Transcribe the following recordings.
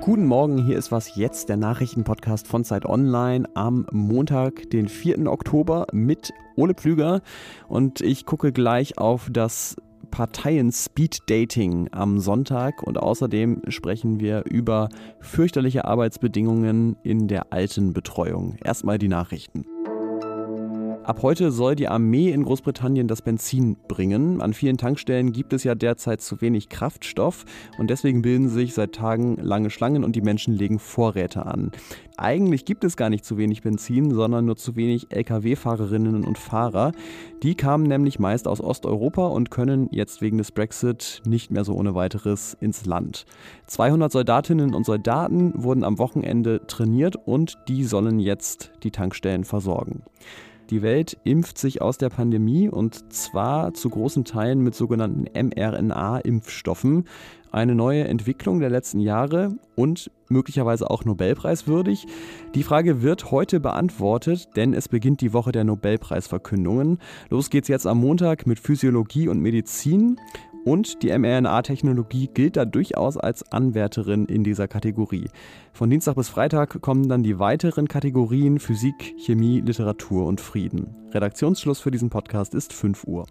Guten Morgen, hier ist was jetzt, der Nachrichtenpodcast von Zeit Online am Montag, den 4. Oktober mit Ole Pflüger und ich gucke gleich auf das Parteien Speed Dating am Sonntag und außerdem sprechen wir über fürchterliche Arbeitsbedingungen in der alten Betreuung. Erstmal die Nachrichten. Ab heute soll die Armee in Großbritannien das Benzin bringen. An vielen Tankstellen gibt es ja derzeit zu wenig Kraftstoff und deswegen bilden sich seit Tagen lange Schlangen und die Menschen legen Vorräte an. Eigentlich gibt es gar nicht zu wenig Benzin, sondern nur zu wenig Lkw-Fahrerinnen und Fahrer. Die kamen nämlich meist aus Osteuropa und können jetzt wegen des Brexit nicht mehr so ohne weiteres ins Land. 200 Soldatinnen und Soldaten wurden am Wochenende trainiert und die sollen jetzt die Tankstellen versorgen. Die Welt impft sich aus der Pandemie und zwar zu großen Teilen mit sogenannten mRNA-Impfstoffen. Eine neue Entwicklung der letzten Jahre und möglicherweise auch Nobelpreiswürdig. Die Frage wird heute beantwortet, denn es beginnt die Woche der Nobelpreisverkündungen. Los geht's jetzt am Montag mit Physiologie und Medizin. Und die mRNA-Technologie gilt da durchaus als Anwärterin in dieser Kategorie. Von Dienstag bis Freitag kommen dann die weiteren Kategorien Physik, Chemie, Literatur und Frieden. Redaktionsschluss für diesen Podcast ist 5 Uhr.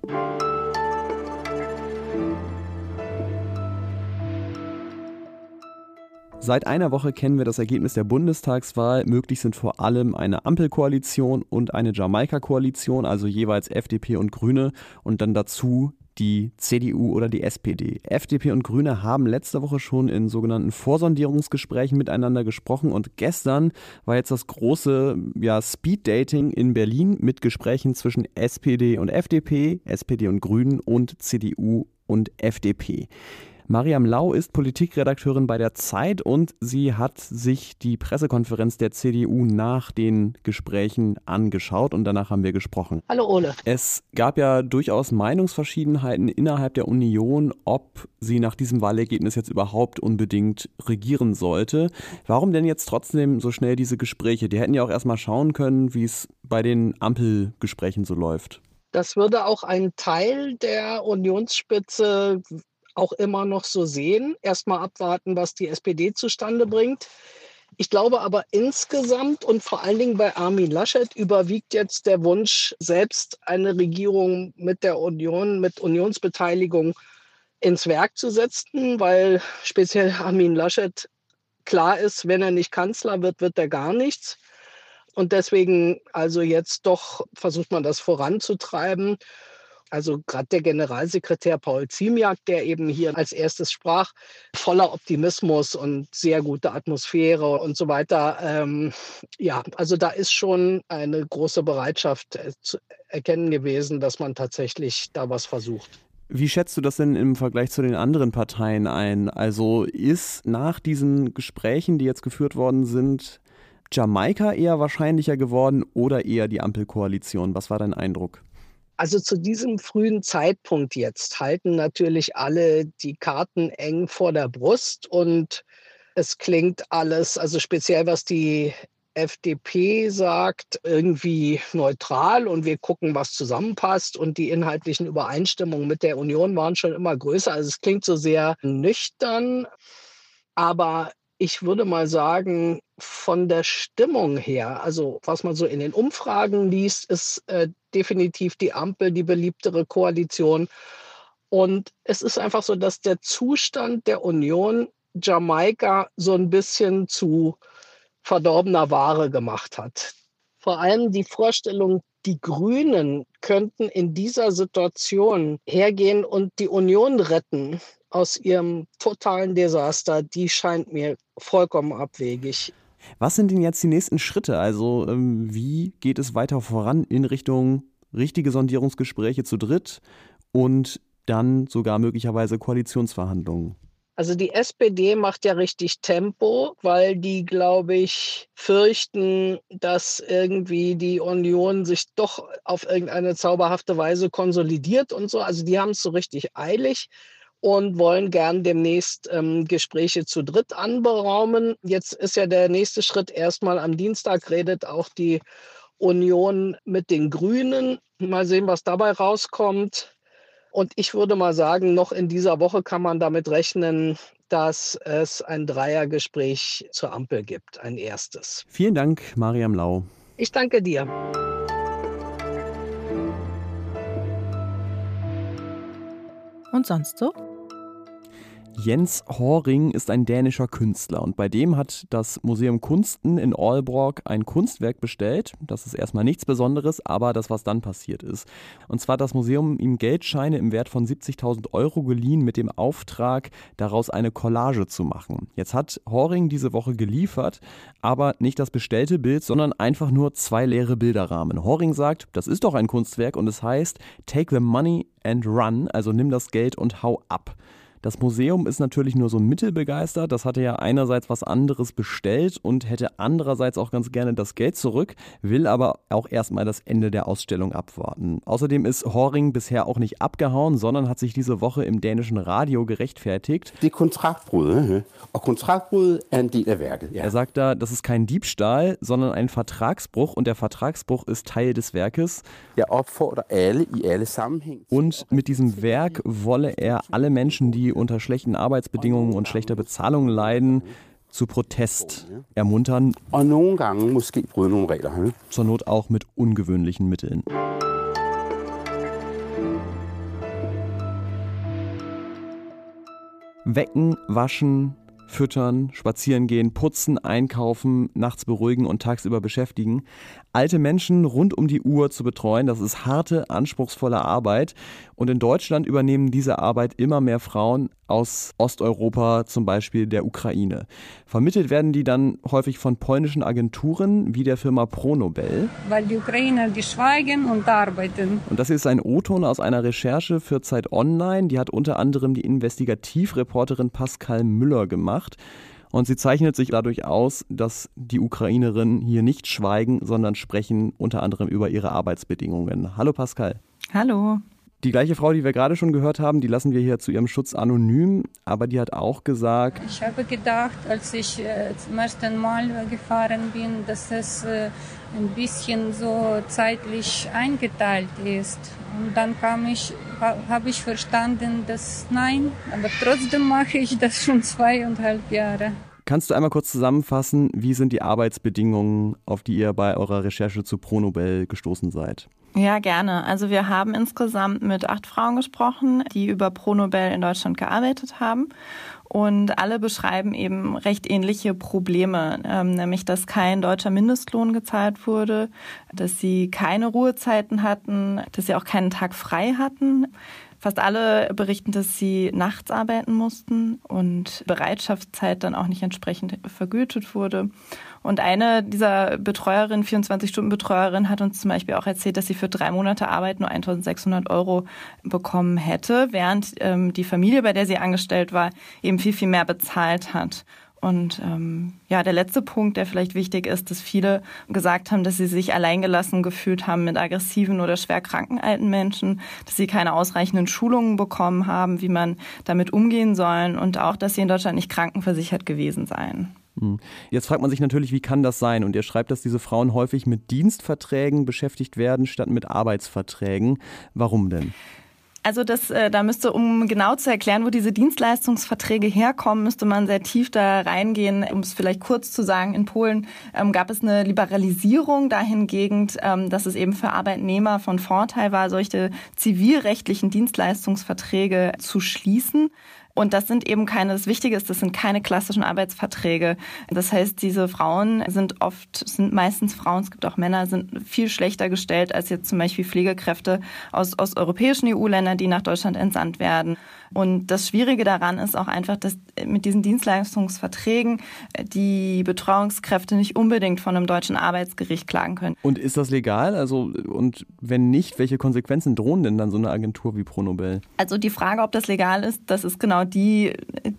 Seit einer Woche kennen wir das Ergebnis der Bundestagswahl. Möglich sind vor allem eine Ampelkoalition und eine Jamaika-Koalition, also jeweils FDP und Grüne und dann dazu die CDU oder die SPD. FDP und Grüne haben letzte Woche schon in sogenannten Vorsondierungsgesprächen miteinander gesprochen und gestern war jetzt das große ja, Speed-Dating in Berlin mit Gesprächen zwischen SPD und FDP, SPD und Grünen und CDU und FDP. Mariam Lau ist Politikredakteurin bei der Zeit und sie hat sich die Pressekonferenz der CDU nach den Gesprächen angeschaut und danach haben wir gesprochen. Hallo Ole. Es gab ja durchaus Meinungsverschiedenheiten innerhalb der Union, ob sie nach diesem Wahlergebnis jetzt überhaupt unbedingt regieren sollte. Warum denn jetzt trotzdem so schnell diese Gespräche? Die hätten ja auch erstmal schauen können, wie es bei den Ampelgesprächen so läuft. Das würde auch ein Teil der Unionsspitze auch immer noch so sehen. Erstmal abwarten, was die SPD zustande bringt. Ich glaube aber insgesamt und vor allen Dingen bei Armin Laschet überwiegt jetzt der Wunsch, selbst eine Regierung mit der Union, mit Unionsbeteiligung ins Werk zu setzen, weil speziell Armin Laschet klar ist, wenn er nicht Kanzler wird, wird er gar nichts. Und deswegen also jetzt doch versucht man das voranzutreiben. Also gerade der Generalsekretär Paul Ziemiak, der eben hier als erstes sprach, voller Optimismus und sehr gute Atmosphäre und so weiter. Ähm, ja, also da ist schon eine große Bereitschaft äh, zu erkennen gewesen, dass man tatsächlich da was versucht. Wie schätzt du das denn im Vergleich zu den anderen Parteien ein? Also ist nach diesen Gesprächen, die jetzt geführt worden sind, Jamaika eher wahrscheinlicher geworden oder eher die Ampelkoalition? Was war dein Eindruck? Also zu diesem frühen Zeitpunkt jetzt halten natürlich alle die Karten eng vor der Brust und es klingt alles, also speziell was die FDP sagt, irgendwie neutral und wir gucken, was zusammenpasst und die inhaltlichen Übereinstimmungen mit der Union waren schon immer größer. Also es klingt so sehr nüchtern, aber ich würde mal sagen, von der Stimmung her, also was man so in den Umfragen liest, ist äh, definitiv die Ampel die beliebtere Koalition. Und es ist einfach so, dass der Zustand der Union Jamaika so ein bisschen zu verdorbener Ware gemacht hat. Vor allem die Vorstellung, die Grünen könnten in dieser Situation hergehen und die Union retten aus ihrem totalen Desaster, die scheint mir vollkommen abwegig. Was sind denn jetzt die nächsten Schritte? Also ähm, wie geht es weiter voran in Richtung richtige Sondierungsgespräche zu dritt und dann sogar möglicherweise Koalitionsverhandlungen? Also die SPD macht ja richtig Tempo, weil die, glaube ich, fürchten, dass irgendwie die Union sich doch auf irgendeine zauberhafte Weise konsolidiert und so. Also die haben es so richtig eilig und wollen gern demnächst ähm, Gespräche zu dritt anberaumen. Jetzt ist ja der nächste Schritt erstmal am Dienstag redet auch die Union mit den Grünen. Mal sehen, was dabei rauskommt. Und ich würde mal sagen, noch in dieser Woche kann man damit rechnen, dass es ein Dreiergespräch zur Ampel gibt, ein erstes. Vielen Dank, Mariam Lau. Ich danke dir. Und sonst so? Jens Horing ist ein dänischer Künstler und bei dem hat das Museum Kunsten in Aalborg ein Kunstwerk bestellt. Das ist erstmal nichts Besonderes, aber das, was dann passiert ist. Und zwar hat das Museum ihm Geldscheine im Wert von 70.000 Euro geliehen mit dem Auftrag, daraus eine Collage zu machen. Jetzt hat Horing diese Woche geliefert, aber nicht das bestellte Bild, sondern einfach nur zwei leere Bilderrahmen. Horing sagt, das ist doch ein Kunstwerk und es heißt Take the money and run, also nimm das Geld und hau ab. Das Museum ist natürlich nur so mittelbegeistert. Das hatte ja einerseits was anderes bestellt und hätte andererseits auch ganz gerne das Geld zurück, will aber auch erstmal das Ende der Ausstellung abwarten. Außerdem ist Horing bisher auch nicht abgehauen, sondern hat sich diese Woche im dänischen Radio gerechtfertigt. Die Kontraktbrüder. Und Kontraktbrud ein Teil der Werke. Ja. Er sagt da, das ist kein Diebstahl, sondern ein Vertragsbruch und der Vertragsbruch ist Teil des Werkes. Ja, alle alle. Und mit diesem Werk wolle er alle Menschen, die unter schlechten Arbeitsbedingungen und schlechter Bezahlung leiden, zu Protest ermuntern. Zur Not auch mit ungewöhnlichen Mitteln. Wecken, waschen, füttern, spazieren gehen, putzen, einkaufen, nachts beruhigen und tagsüber beschäftigen. Alte Menschen rund um die Uhr zu betreuen, das ist harte, anspruchsvolle Arbeit. Und in Deutschland übernehmen diese Arbeit immer mehr Frauen aus Osteuropa, zum Beispiel der Ukraine. Vermittelt werden die dann häufig von polnischen Agenturen wie der Firma Pronobel. Weil die Ukrainer, die schweigen und arbeiten. Und das ist ein O-Ton aus einer Recherche für Zeit Online. Die hat unter anderem die Investigativreporterin Pascal Müller gemacht. Und sie zeichnet sich dadurch aus, dass die Ukrainerinnen hier nicht schweigen, sondern sprechen unter anderem über ihre Arbeitsbedingungen. Hallo Pascal. Hallo. Die gleiche Frau, die wir gerade schon gehört haben, die lassen wir hier zu ihrem Schutz anonym, aber die hat auch gesagt. Ich habe gedacht, als ich äh, zum ersten Mal gefahren bin, dass es äh, ein bisschen so zeitlich eingeteilt ist. Und dann kam ich, habe ich verstanden, dass nein, aber trotzdem mache ich das schon zweieinhalb Jahre. Kannst du einmal kurz zusammenfassen, wie sind die Arbeitsbedingungen, auf die ihr bei eurer Recherche zu Pronobel gestoßen seid? Ja, gerne. Also wir haben insgesamt mit acht Frauen gesprochen, die über Pronobel in Deutschland gearbeitet haben. Und alle beschreiben eben recht ähnliche Probleme, ähm, nämlich dass kein deutscher Mindestlohn gezahlt wurde, dass sie keine Ruhezeiten hatten, dass sie auch keinen Tag frei hatten. Fast alle berichten, dass sie nachts arbeiten mussten und Bereitschaftszeit dann auch nicht entsprechend vergütet wurde. Und eine dieser Betreuerinnen, 24-Stunden-Betreuerin, hat uns zum Beispiel auch erzählt, dass sie für drei Monate Arbeit nur 1600 Euro bekommen hätte, während ähm, die Familie, bei der sie angestellt war, eben viel, viel mehr bezahlt hat. Und ähm, ja, der letzte Punkt, der vielleicht wichtig ist, dass viele gesagt haben, dass sie sich alleingelassen gefühlt haben mit aggressiven oder schwer kranken alten Menschen, dass sie keine ausreichenden Schulungen bekommen haben, wie man damit umgehen soll und auch, dass sie in Deutschland nicht krankenversichert gewesen seien. Hm. Jetzt fragt man sich natürlich, wie kann das sein? Und ihr schreibt, dass diese Frauen häufig mit Dienstverträgen beschäftigt werden, statt mit Arbeitsverträgen. Warum denn? Also das, äh, da müsste, um genau zu erklären, wo diese Dienstleistungsverträge herkommen, müsste man sehr tief da reingehen. Um es vielleicht kurz zu sagen, in Polen ähm, gab es eine Liberalisierung dahingehend, ähm, dass es eben für Arbeitnehmer von Vorteil war, solche zivilrechtlichen Dienstleistungsverträge zu schließen. Und das sind eben keine, das Wichtige ist, das sind keine klassischen Arbeitsverträge. Das heißt, diese Frauen sind oft, sind meistens Frauen, es gibt auch Männer, sind viel schlechter gestellt als jetzt zum Beispiel Pflegekräfte aus, aus europäischen EU-Ländern, die nach Deutschland entsandt werden. Und das Schwierige daran ist auch einfach, dass mit diesen Dienstleistungsverträgen äh, die Betreuungskräfte nicht unbedingt von einem deutschen Arbeitsgericht klagen können. Und ist das legal? Also, und wenn nicht, welche Konsequenzen drohen denn dann so eine Agentur wie Pronobel? Also die Frage, ob das legal ist, das ist genau die,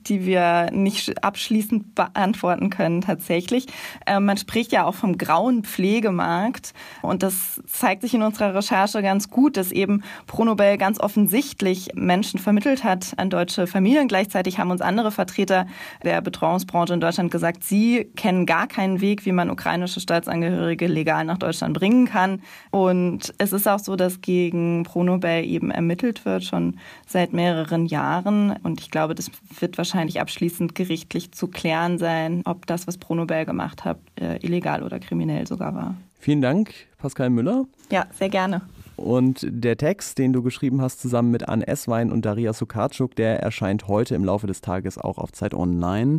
die wir nicht abschließend beantworten können tatsächlich. Äh, man spricht ja auch vom grauen Pflegemarkt und das zeigt sich in unserer Recherche ganz gut, dass eben Pronobel ganz offensichtlich Menschen vermittelt hat an deutsche Familien. Gleichzeitig haben uns andere Vertreter der Betreuungsbranche in Deutschland gesagt, sie kennen gar keinen Weg, wie man ukrainische Staatsangehörige legal nach Deutschland bringen kann. Und es ist auch so, dass gegen Pronobel eben ermittelt wird, schon seit mehreren Jahren. Und ich glaube, das wird wahrscheinlich abschließend gerichtlich zu klären sein, ob das, was Pronobel gemacht hat, äh, illegal oder kriminell sogar war. Vielen Dank, Pascal Müller. Ja, sehr gerne. Und der Text, den du geschrieben hast, zusammen mit Anne Esswein und Daria Sukarczuk, der erscheint heute im Laufe des Tages auch auf Zeit Online.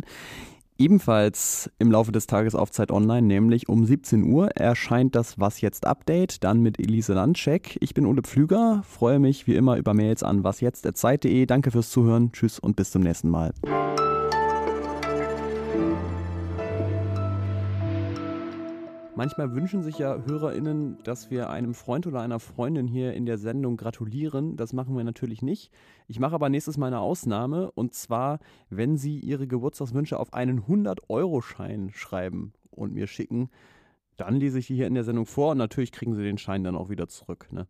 Ebenfalls im Laufe des Tages auf Zeit Online, nämlich um 17 Uhr, erscheint das Was jetzt Update, dann mit Elise Landcheck. Ich bin Ole Pflüger, freue mich wie immer über Mails an wasjetzt.zeit.de. Danke fürs Zuhören, tschüss und bis zum nächsten Mal. Manchmal wünschen sich ja HörerInnen, dass wir einem Freund oder einer Freundin hier in der Sendung gratulieren. Das machen wir natürlich nicht. Ich mache aber nächstes Mal eine Ausnahme und zwar, wenn Sie Ihre Geburtstagswünsche auf einen 100-Euro-Schein schreiben und mir schicken, dann lese ich die hier in der Sendung vor und natürlich kriegen Sie den Schein dann auch wieder zurück. Ne?